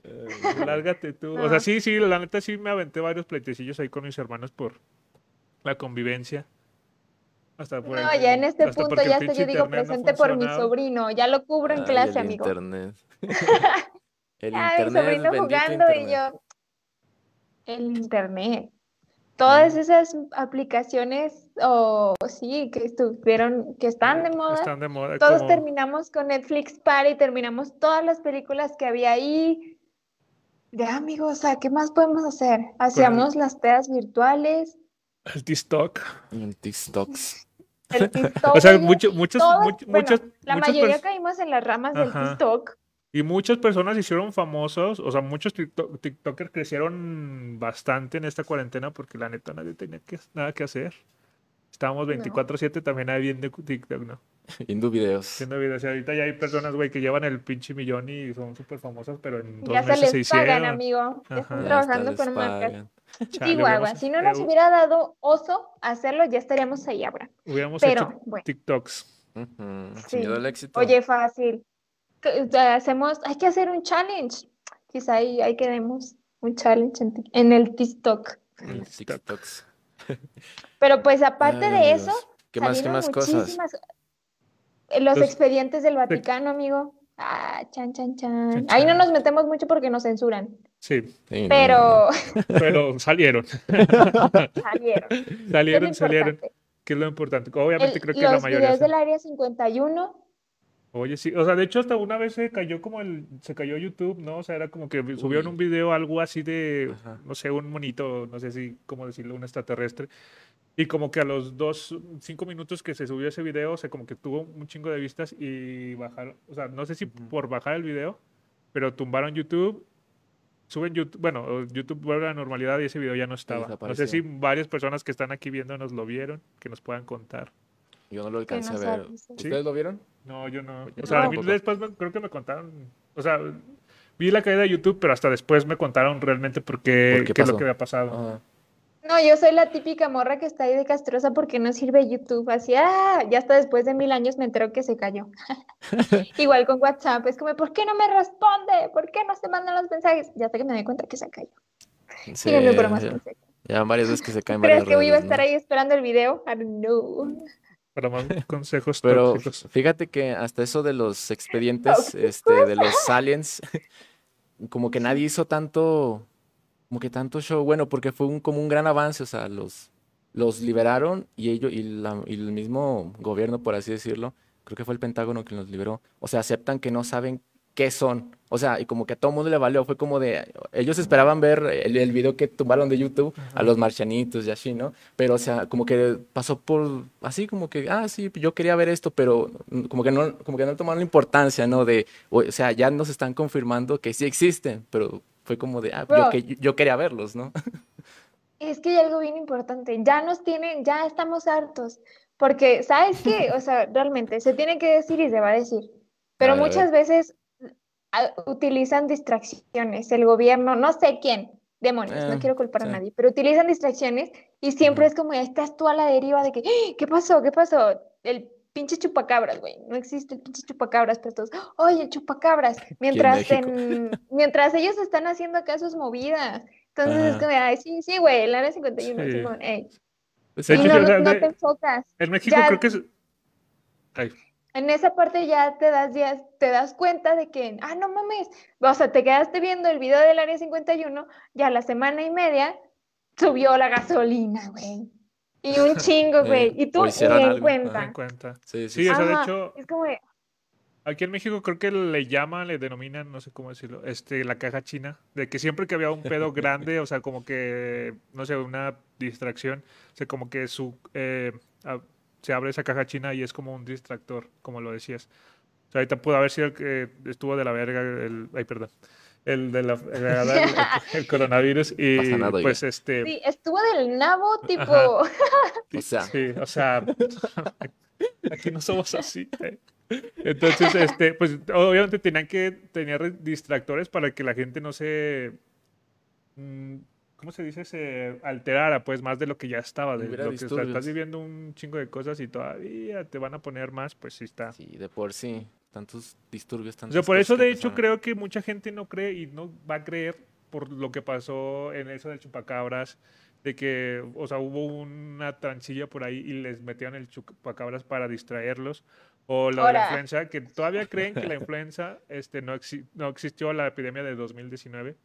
Eh, lárgate tú. O sea, sí, sí, la neta sí me aventé varios pleitecillos ahí con mis hermanos por la convivencia. Hasta por no, ya en este punto ya estoy, yo digo, presente por mi sobrino. Ya lo cubro en clase, el amigo. Internet. el Ay, internet. Mi sobrino jugando y yo. El internet todas esas aplicaciones o sí que estuvieron que están de moda, están de moda todos terminamos con Netflix Party terminamos todas las películas que había ahí. Ya amigos o qué más podemos hacer hacíamos las pedas virtuales. El TikTok. El TikTok. O sea muchos muchos muchos la mayoría caímos en las ramas del TikTok y muchas personas hicieron famosos, o sea, muchos TikTokers crecieron bastante en esta cuarentena porque la neta nadie tenía que, nada que hacer. Estábamos 24-7 también ahí viendo TikTok, ¿no? Viendo videos. Viendo videos. Y ahorita ya hay personas, güey, que llevan el pinche millón y son súper famosas, pero en dos ya meses se les pagan, amigo. Ya están trabajando con marcas. Guagua. Si no nos hubiera dado oso hacerlo, ya estaríamos ahí ahora. Hubiéramos hecho TikToks. sí. éxito. Oye, fácil hacemos, hay que hacer un challenge. Quizá ahí, ahí quedemos un challenge en, el TikTok. Pero pues aparte de eso, ¿qué más, qué más cosas? Los expedientes del Vaticano, amigo. Ah, chan, chan, chan. Ahí no nos metemos mucho porque nos censuran. Sí. pero. Pero salieron. salieron. Salieron, salieron. Que es lo importante. Obviamente creo que la mayoría. Los videos del área 51 Oye, sí, o sea, de hecho hasta una vez se cayó como el, se cayó YouTube, ¿no? O sea, era como que subieron un video algo así de, no sé, un monito, no sé si, cómo decirlo, un extraterrestre. Y como que a los dos, cinco minutos que se subió ese video, o sea, como que tuvo un chingo de vistas y bajaron, o sea, no sé si por bajar el video, pero tumbaron YouTube, suben YouTube, bueno, YouTube vuelve a la normalidad y ese video ya no estaba. No sé si varias personas que están aquí viéndonos lo vieron, que nos puedan contar. Yo no lo alcancé a ver. ¿Ustedes lo vieron? No, yo no. O sea, después creo que me contaron. O sea, vi la caída de YouTube, pero hasta después me contaron realmente por qué, qué, es lo que había pasado. No, yo soy la típica morra que está ahí de castrosa porque no sirve YouTube. Así, ah, ya hasta después de mil años me entero que se cayó. Igual con WhatsApp, es como, ¿por qué no me responde? ¿Por qué no se mandan los mensajes? Ya hasta que me doy cuenta que se cayó. Sí, por más ya, ya, varias veces que se caen ¿Crees que iba a estar ahí esperando el video? Don't know para más consejos Pero fíjate que hasta eso de los expedientes, este, de los aliens, como que nadie hizo tanto, como que tanto show, bueno, porque fue un, como un gran avance, o sea, los, los liberaron y ellos, y, y el mismo gobierno, por así decirlo, creo que fue el Pentágono que los liberó, o sea, aceptan que no saben qué son. O sea, y como que a todo mundo le valió, fue como de, ellos esperaban ver el, el video que tumbaron de YouTube a los marcianitos y así, ¿no? Pero, o sea, como que pasó por, así como que, ah, sí, yo quería ver esto, pero como que no, como que no tomaron la importancia, ¿no? De, o, sea, ya nos están confirmando que sí existen, pero fue como de, ah, yo, que, yo quería verlos, ¿no? Es que hay algo bien importante, ya nos tienen, ya estamos hartos, porque, ¿sabes qué? O sea, realmente se tiene que decir y se va a decir, pero muchas veces utilizan distracciones, el gobierno, no sé quién, demonios, no eh, quiero culpar a nadie, pero utilizan distracciones y siempre es como, estás tú a la deriva de que, ¡Ah! ¿qué pasó? ¿Qué pasó? El pinche chupacabras, güey, no existe el pinche chupacabras, pero todos, oye, el chupacabras, mientras, mientras ellos están haciendo acá sus movidas. Entonces es como, ay, sí, sí, güey, el área 51, Pues y no, te enfocas. En México creo que es... En esa parte ya te das, ya te das cuenta de que, ah, no mames, o sea, te quedaste viendo el video del Área 51, ya la semana y media subió la gasolina, güey. Y un chingo, güey. y tú ni en cuenta. cuenta. Sí, sí. sí o sea, de hecho... Es como... Aquí en México creo que le llaman, le denominan, no sé cómo decirlo, este, la caja china, de que siempre que había un pedo grande, o sea, como que, no sé, una distracción, o sea, como que su, eh, se abre esa caja china y es como un distractor, como lo decías. O sea, ahorita pudo haber sido el que estuvo de la verga, el, ay, perdón, el de la, el, coronavirus y pues este... Sí, estuvo del nabo tipo... o sea. Sí, o sea, aquí no somos así. ¿eh? Entonces, este, pues obviamente tenían que tener distractores para que la gente no se, mm, ¿cómo se dice? Se alterara, pues, más de lo que ya estaba, de lo que estás viviendo un chingo de cosas y todavía te van a poner más, pues sí está. Sí, de por sí, tantos disturbios, tantos. O por eso, de hecho, creo que mucha gente no cree y no va a creer por lo que pasó en eso del chupacabras de que, o sea, hubo una transilla por ahí y les metieron el chupacabras para distraerlos. O la, de la influenza, que todavía creen que la influenza este, no, no existió la epidemia de 2019.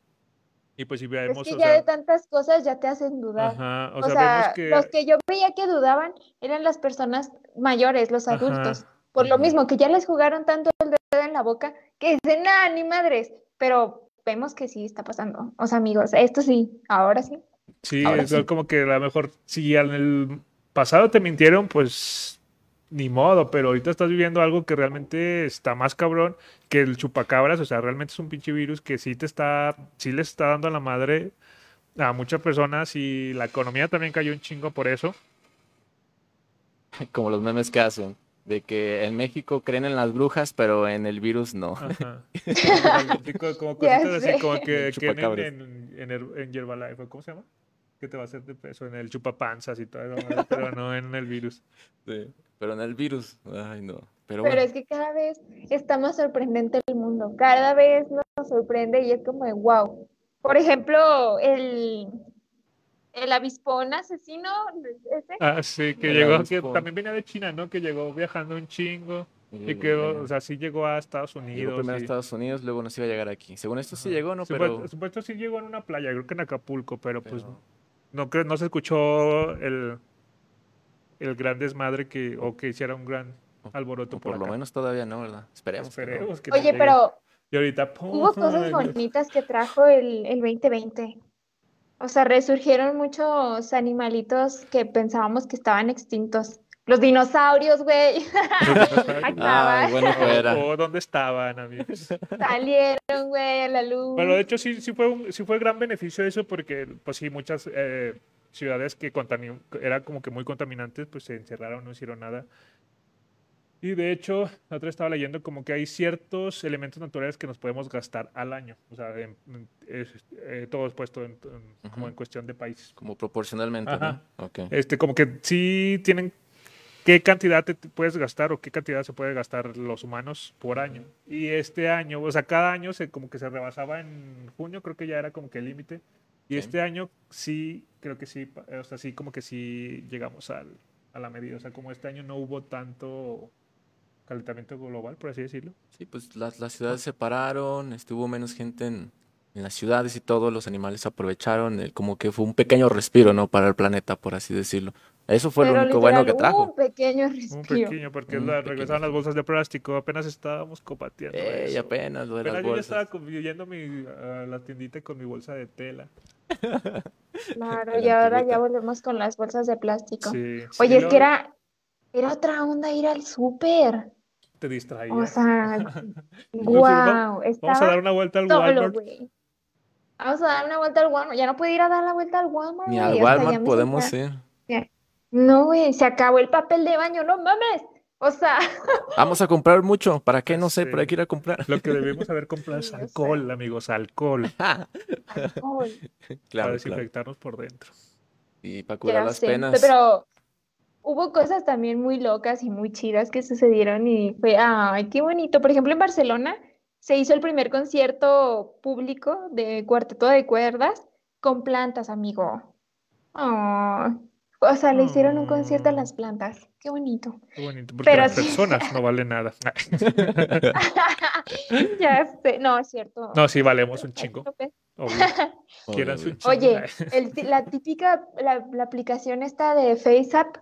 Y pues si vemos... Es que ya de tantas cosas ya te hacen dudar. Ajá, o, sea, que... los que yo veía que dudaban eran las personas mayores, los adultos. Por lo mismo, que ya les jugaron tanto el dedo en la boca, que dicen, nada, ni madres. Pero vemos que sí está pasando. O sea, amigos, esto sí, ahora sí. Sí, es como que a lo mejor, si en el pasado te mintieron, pues ni modo, pero ahorita estás viviendo algo que realmente está más cabrón que el chupacabras, o sea, realmente es un pinche virus que sí te está, sí le está dando a la madre a muchas personas y la economía también cayó un chingo por eso. Como los memes que hacen, de que en México creen en las brujas, pero en el virus no. como, cositas así, como que creen en, en, en, Herbalife, ¿cómo se llama? ¿Qué te va a hacer de peso? En el chupapanzas y todo, pero no en el virus. Sí. Pero en el virus, ay no. Pero, es que cada vez está más sorprendente el mundo, cada vez nos sorprende y es como de wow. Por ejemplo, el, el avispón asesino. Ese. Ah, sí, que llegó, que también venía de China, ¿no? Que llegó viajando un chingo. Y que, o sea, sí llegó a Estados Unidos. Llegó primero a Estados Unidos, luego no se iba a llegar aquí. Según esto sí llegó, ¿no? Pero... Supuesto, sí llegó en una playa, creo que en Acapulco, pero, pues no, no se escuchó el, el gran desmadre que, o que hiciera un gran alboroto. por, lo menos todavía no, ¿verdad? Esperemos. Oye, pero y ahorita, hubo cosas bonitas que trajo el, el 2020. O sea, resurgieron muchos animalitos que pensábamos que estaban extintos. Los dinosaurios, güey. ah, bueno, fuera. Oh, ¿Dónde estaban, amigos? Salieron, güey, a la luz. Pero de hecho sí, sí fue un, sí fue gran beneficio eso porque, pues sí, muchas eh, ciudades que eran como que muy contaminantes, pues se encerraron, no hicieron nada. Y de hecho, la otra estaba leyendo como que hay ciertos elementos naturales que nos podemos gastar al año. O sea, eh, todo es puesto como en cuestión de países. Como proporcionalmente, ¿no? Este, como que sí tienen qué cantidad te puedes gastar o qué cantidad se puede gastar los humanos por año. Y este año, o sea, cada año se como que se rebasaba en junio, creo que ya era como que el límite. Y este año sí, creo que sí, o sea, sí, como que sí llegamos al, a la medida. O sea, como este año no hubo tanto calentamiento global, por así decirlo. Sí, pues las, las ciudades se pararon, estuvo menos gente en, en, las ciudades y todo, los animales aprovecharon, el, como que fue un pequeño respiro, ¿no? Para el planeta, por así decirlo. Eso fue lo único bueno que trajo. Un pequeño respiro. Un pequeño, porque la, regresaban las bolsas de plástico, apenas estábamos copateando. Ey, apenas lo de las bolsas. Estaba yendo mi, a la tiendita con mi bolsa de tela. Claro, y ahora ya volvemos con las bolsas de plástico. Oye, es que era, era otra onda ir al súper. Te distraía. O sea, wow. Vamos a dar una vuelta al Walmart. Vamos a dar una vuelta al Walmart. Ya no puede ir a dar la vuelta al Walmart. Ni al Walmart podemos ir. No, güey, se acabó el papel de baño, no mames. O sea. Vamos a comprar mucho. ¿Para qué? No sé, pero hay que ir a comprar. Lo que debemos haber comprado es alcohol, amigos, alcohol. alcohol. Claro, para desinfectarnos por dentro. Y para curar las penas. Pero hubo cosas también muy locas y muy chidas que sucedieron y fue, ay, qué bonito. Por ejemplo, en Barcelona se hizo el primer concierto público de cuarteto de cuerdas con plantas, amigo. Oh, O sea, le hicieron un concierto a las plantas. Qué bonito. Qué bonito, porque las personas no valen nada. ya sé, no, es cierto. No, sí, valemos un chingo. Oye, la típica, la, aplicación esta de FaceApp,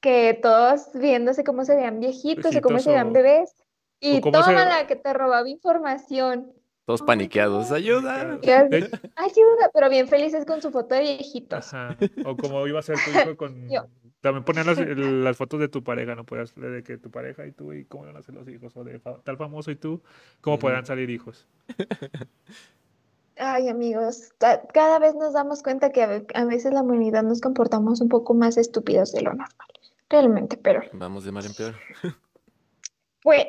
que todos viéndose cómo se vean viejitos, o cómo se vean bebés, y toma la que te robaba información. Todos paniqueados, ayuda. Ayuda, pero bien felices con su foto de viejitos. Ajá. O como iba a ser tu hijo con... También ponían las, fotos de tu pareja, ¿no? Puedes de que tu pareja y tú, y cómo iban a ser los hijos, o de tal famoso y tú, cómo podrán salir hijos. Ay, amigos, cada vez nos damos cuenta que a veces la humanidad nos comportamos un poco más estúpidos de lo normal. Realmente, pero. Vamos de mal en peor. Pues,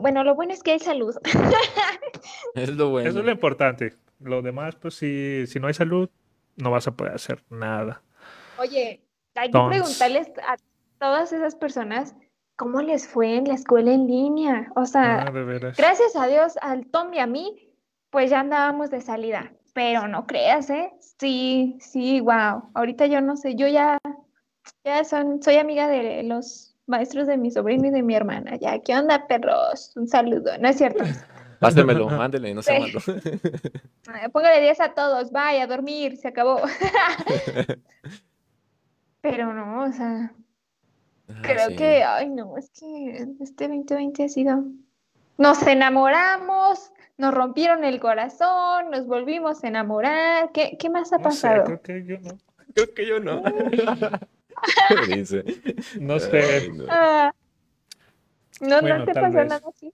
Bueno, lo bueno es que hay salud. es lo bueno. Eso es lo importante. Lo demás, pues si, si no hay salud, no vas a poder hacer nada. Oye, hay que preguntarles a todas esas personas cómo les fue en la escuela en línea. O sea, ah, gracias a Dios, al Tom y a mí, pues ya andábamos de salida. Pero no creas, ¿eh? Sí, sí, wow. Ahorita yo no sé, yo ya, ya son, soy amiga de los maestros de mi sobrino y de mi hermana. Ya, ¿qué onda, perros? Un saludo, ¿no es cierto? Pásemelo, mándele, no sea malo. Póngale 10 a todos, vaya a dormir, se acabó. Pero no, o sea, ah, creo que, ay no, es que este 2020 ha sido... Nos enamoramos, nos rompieron el corazón, nos volvimos a enamorar. ¿Qué, qué más ha pasado? creo que yo no. Creo que yo no. dice? No sé. no, ah, no, te pasó nada así.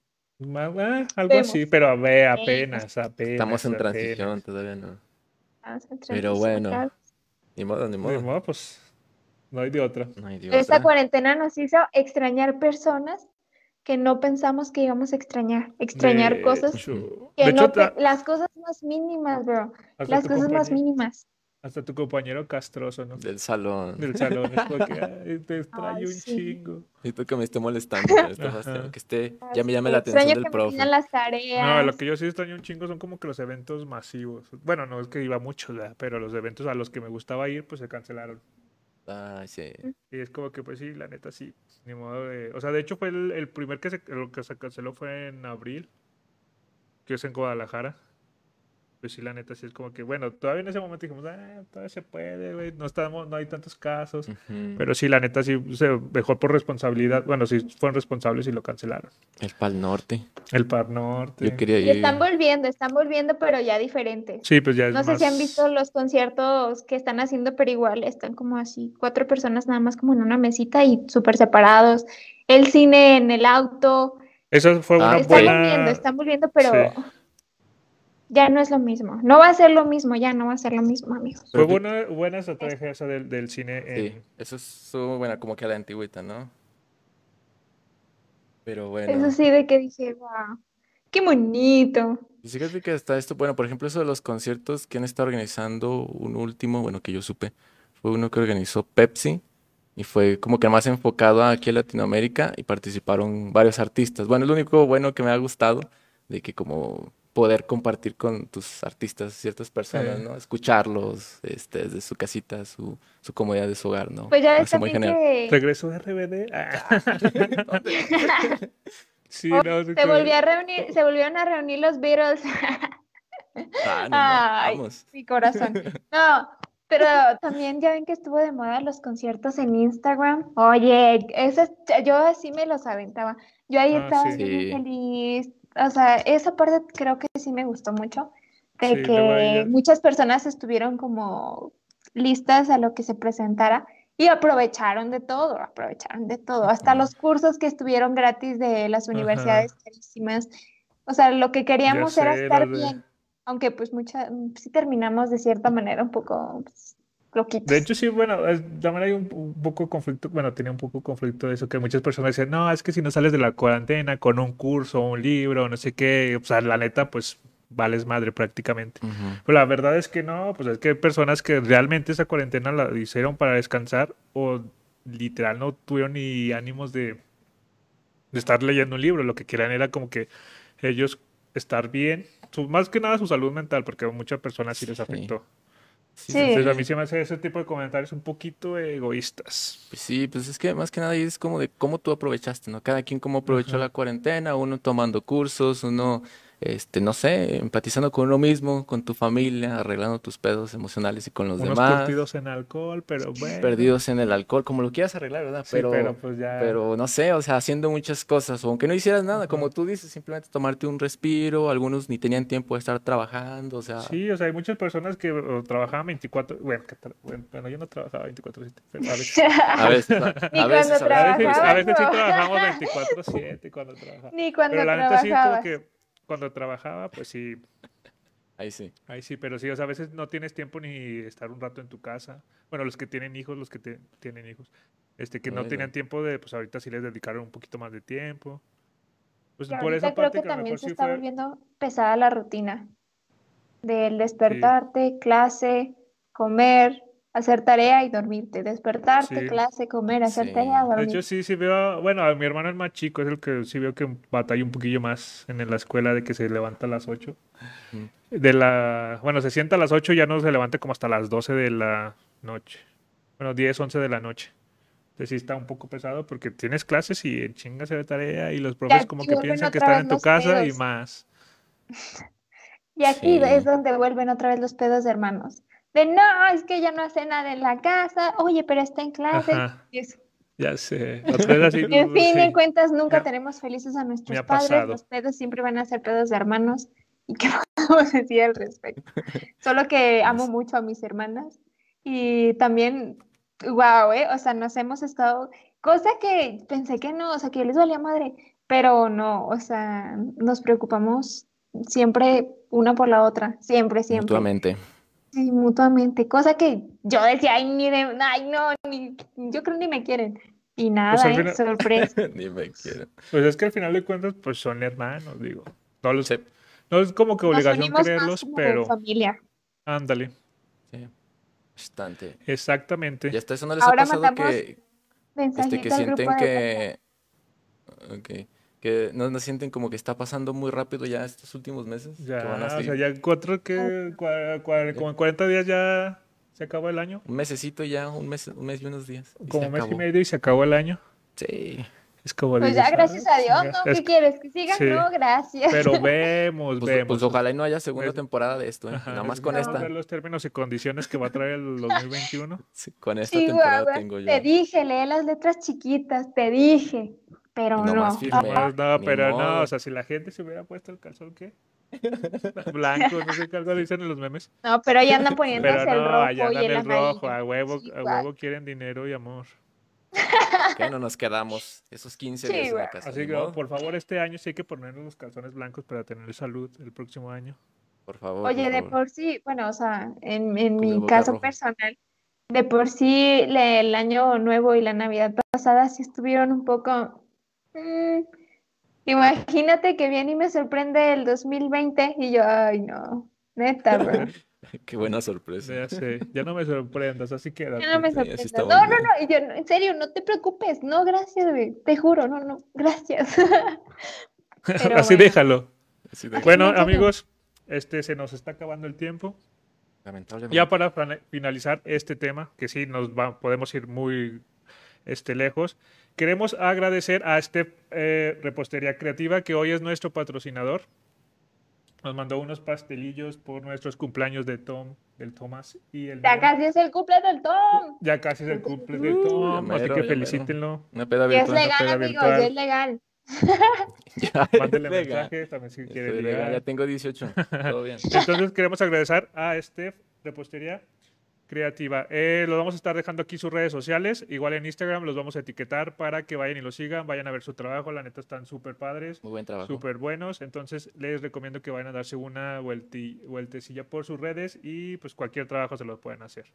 Ah, algo así, pero a ver, apenas, apenas. Estamos en transición, todavía no. Pero bueno, ni modo, ni modo. Ni modo, pues no hay de otra. No hay de Esta cuarentena nos hizo extrañar personas que no pensamos que íbamos a extrañar. Extrañar cosas que no las cosas más mínimas, bro. Las cosas más mínimas. Hasta tu compañero castroso, ¿no? Del salón. Del salón. Es porque te extraño un chingo. Y porque me esté molestando. que esté, ya me llame la atención del profe. las tareas. No, lo que yo sí extraño un chingo son como que los eventos masivos. Bueno, no es que iba mucho, pero los eventos a los que me gustaba ir, pues se cancelaron. Ah, sí. Y es como que, pues sí, la neta sí. Ni modo de. O sea, de hecho, fue el, el primer que se, lo que se canceló fue en abril, que es en Guadalajara pues sí, la neta, sí es como que, bueno, todavía en ese momento dijimos, ah, todavía se puede, güey, no, estamos, no hay tantos casos. Pero sí, la neta, sí se dejó por responsabilidad. Bueno, sí fueron responsables y lo cancelaron. El Pal Norte. El Pal Norte. Yo quería ir. están volviendo, están volviendo, pero ya diferentes. Sí, pues ya es No sé si han visto los conciertos que están haciendo, pero igual están como así, cuatro personas nada más como en una mesita y súper separados. El cine en el auto. Eso fue una ah, están volviendo, están volviendo, pero ya no es lo mismo. No va a ser lo mismo, ya no va a ser lo mismo, amigos. Fue buena, buena estrategia esa del, del cine. Sí, eso es buena, como que a la antigüita, ¿no? Pero bueno. Eso sí, de que dije, wow, qué bonito. Y fíjate que hasta esto, bueno, por ejemplo, eso de los conciertos que han estado organizando, un último, bueno, que yo supe, fue uno que organizó Pepsi y fue como que más enfocado aquí en Latinoamérica y participaron varios artistas. Bueno, es lo único bueno que me ha gustado de que como poder compartir con tus artistas, ciertas personas, ¿no? Escucharlos este, desde su casita, su, su comodidad de su hogar, ¿no? Pues ya ves muy genial. Que... Regreso de RBD. sí, no, se, volvió a reunir, se volvieron a reunir los Beatles. ah, no, Ay, vamos. Mi corazón. No, pero también ya ven que estuvo de moda los conciertos en Instagram. Oye, ese, yo así me los aventaba. Yo ahí ah, estaba muy feliz o sea, esa parte creo que sí me gustó mucho, de que muchas personas estuvieron como listas a lo que se presentara y aprovecharon de todo, aprovecharon de todo, hasta los cursos que estuvieron gratis de las universidades carísimas. O sea, lo que queríamos era estar bien, aunque pues mucha, sí terminamos de cierta manera un poco pues, de hecho, sí, bueno, también hay un, poco conflicto, bueno, tenía un poco conflicto de eso, que muchas personas decían, no, es que si no sales de la cuarentena con un curso, un libro, no sé qué, o sea, la neta, pues vales madre prácticamente. Pero la verdad es que no, pues es que hay personas que realmente esa cuarentena la hicieron para descansar o literal no tuvieron ni ánimos de, de estar leyendo un libro, lo que querían era como que ellos estar bien, más que nada su salud mental, porque a muchas personas sí les afectó. Sí. Entonces a mí se me hace ese tipo de comentarios un poquito egoístas. Pues sí, pues es que más que nada es como de cómo tú aprovechaste, ¿no? Cada quien cómo aprovechó la cuarentena, uno tomando cursos, uno este, no sé, empatizando con uno mismo, con tu familia, arreglando tus pedos emocionales y con los Unos demás. Perdidos en alcohol, pero bueno. Perdidos en el alcohol, como lo quieras arreglar, ¿verdad? Pero, pero, pues ya... pero no sé, o sea, haciendo muchas cosas, o aunque no hicieras nada, como tú dices, simplemente tomarte un respiro, algunos ni tenían tiempo de estar trabajando, o sea. Sí, o sea, hay muchas personas que trabajaban 24, bueno, bueno, yo no trabajaba 24, 7, pero a veces. a veces, a, veces, a veces, a veces, sí trabajamos 24, 7 cuando trabajábamos. Ni cuando pero la neta sí como que cuando trabajaba, pues sí. Ahí sí. Ahí sí, pero sí, o sea, a veces no tienes tiempo ni estar un rato en tu casa. Bueno, los que tienen hijos, los que tienen hijos, este, que no tenían tiempo de, pues ahorita sí les dedicaron un poquito más de tiempo. Pues por esa creo que, también se está volviendo pesada la rutina del despertarte, clase, comer, hacer tarea y dormirte, despertarte, clase, comer, hacer tarea, dormir. De hecho, sí, sí veo, bueno, a mi hermano el más chico es el que sí veo que batalla un poquillo más en la escuela de que se levanta a las 8. De la, bueno, se sienta a las 8 y ya no se levanta como hasta las 12 de la noche. Bueno, 10, 11 de la noche. Entonces sí está un poco pesado porque tienes clases y en chingas de tarea y los profes como que piensan que están en tu casa y más. Y aquí es donde vuelven otra vez los pedos de hermanos de no, es que ella no hace nada en la casa, oye, pero está en clase. Ya sé. en fin de cuentas, nunca tenemos felices a nuestros padres. Los pedos siempre van a ser pedos de hermanos. ¿Y qué podemos decir al respecto? Solo que amo mucho a mis hermanas. Y también, wow, ¿eh? O sea, nos hemos estado. Cosa que pensé que no, o sea, que les valía madre. Pero no, o sea, nos preocupamos siempre una por la otra. Siempre, siempre. Mutuamente. Sí, mutuamente, cosa que yo decía, ay, ni de, ay, no, ni, yo creo ni me quieren. Y nada, pues ¿eh? sorpresa. ni me quieren. Pues es que al final de cuentas, pues son hermanos, digo. No, lo sé. no es como que obligación quererlos, pero. Familia. Ándale. Sí. Bastante. Exactamente. Y hasta eso no les ha pasado que, este, que sienten que. Ok que no, no, sienten como que está pasando muy rápido ya estos últimos meses. Ya, o sea, ya cuatro que, como en 40 días ya se acabó el año. Un mesecito ya, un mes, un mes y unos días. como un mes y medio y se acabó el año. Sí. Es como pues ya, gracias a Dios, ¿no? ¿Qué quieres? ¿Que sigan? No, gracias. Pero vemos, pues, vemos. Pues ojalá y no haya segunda temporada de esto, ¿eh? Nada más con esta. ver los términos y condiciones que va a traer el 2021. Sí, con esta temporada tengo yo. Te dije, lee las letras chiquitas, te dije pero no. No, pero no, o sea, si la gente se hubiera puesto el calzón, ¿qué? Blanco, no sé qué algo dicen en los memes. No, pero ahí andan poniéndose pero no, el rojo allá andan y el, rojo, a huevo, a huevo quieren dinero y amor. Que no nos quedamos esos 15 días en la casa. Así que, por favor, este año sí hay que ponernos los calzones blancos para tener salud el próximo año. Por favor. Oye, de por sí, bueno, o sea, en, en mi caso personal, de por sí el año nuevo y la Navidad pasada sí estuvieron un poco Mm, imagínate que viene y me sorprende el 2020 y yo, ay no, neta, bro. Qué buena sorpresa. Ya sé, ya no me sorprendas, así que... Ya no me sorprendas. No, no, no, yo, en serio, no te preocupes, no, gracias, te juro, no, no, gracias. así, déjalo. Bueno, amigos, este se nos está acabando el tiempo. Lamentablemente. Ya para finalizar este tema, que sí nos va, podemos ir muy este, lejos. Queremos agradecer a este eh, Repostería Creativa, que hoy es nuestro patrocinador. Nos mandó unos pastelillos por nuestros cumpleaños de Tom, del Tomás y el. Ya casi es el cumple del Tom. Ya casi es el cumple del Tom, así que felicítenlo. Una peda virtual. es legal, amigos, es legal. ya, Mándele mensaje también si quiere. Ya tengo 18. Todo bien. Entonces queremos agradecer a este Repostería creativa. Eh, lo vamos a estar dejando aquí sus redes sociales. Igual en Instagram los vamos a etiquetar para que vayan y lo sigan, vayan a ver su trabajo. La neta están súper padres. Muy buen trabajo. Súper buenos. Entonces les recomiendo que vayan a darse una vueltecilla por sus redes y pues cualquier trabajo se lo pueden hacer.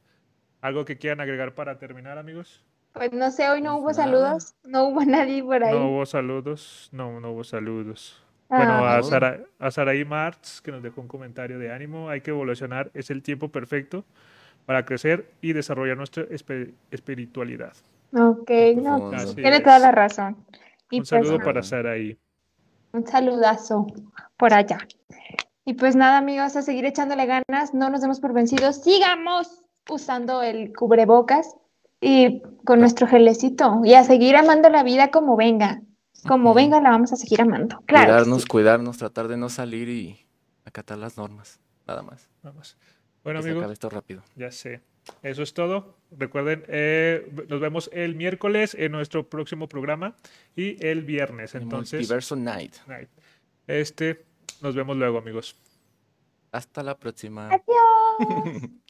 ¿Algo que quieran agregar para terminar, amigos? Pues no sé, hoy no hubo saludos. No hubo nadie por ahí. No hubo saludos. No, no hubo saludos. Bueno, ah, a, Sara, a Saraí Martz, que nos dejó un comentario de ánimo, hay que evolucionar, es el tiempo perfecto para crecer y desarrollar nuestra espiritualidad. Ok, no, tiene toda la razón. un saludo para Saraí. Un saludazo por allá. Y pues nada, amigos, a seguir echándole ganas, no nos demos por vencidos, sigamos usando el cubrebocas y con nuestro gelecito y a seguir amando la vida como venga. Como venga, la vamos a seguir amando. Claro cuidarnos, cuidarnos, tratar de no salir y acatar las normas. Nada más. Nada más. Bueno, amigos. esto rápido. Ya sé. Eso es todo. Recuerden, eh, nos vemos el miércoles en nuestro próximo programa y el viernes. Entonces, Multiverso Night. Night. Este, nos vemos luego, amigos. Hasta la próxima. Adiós.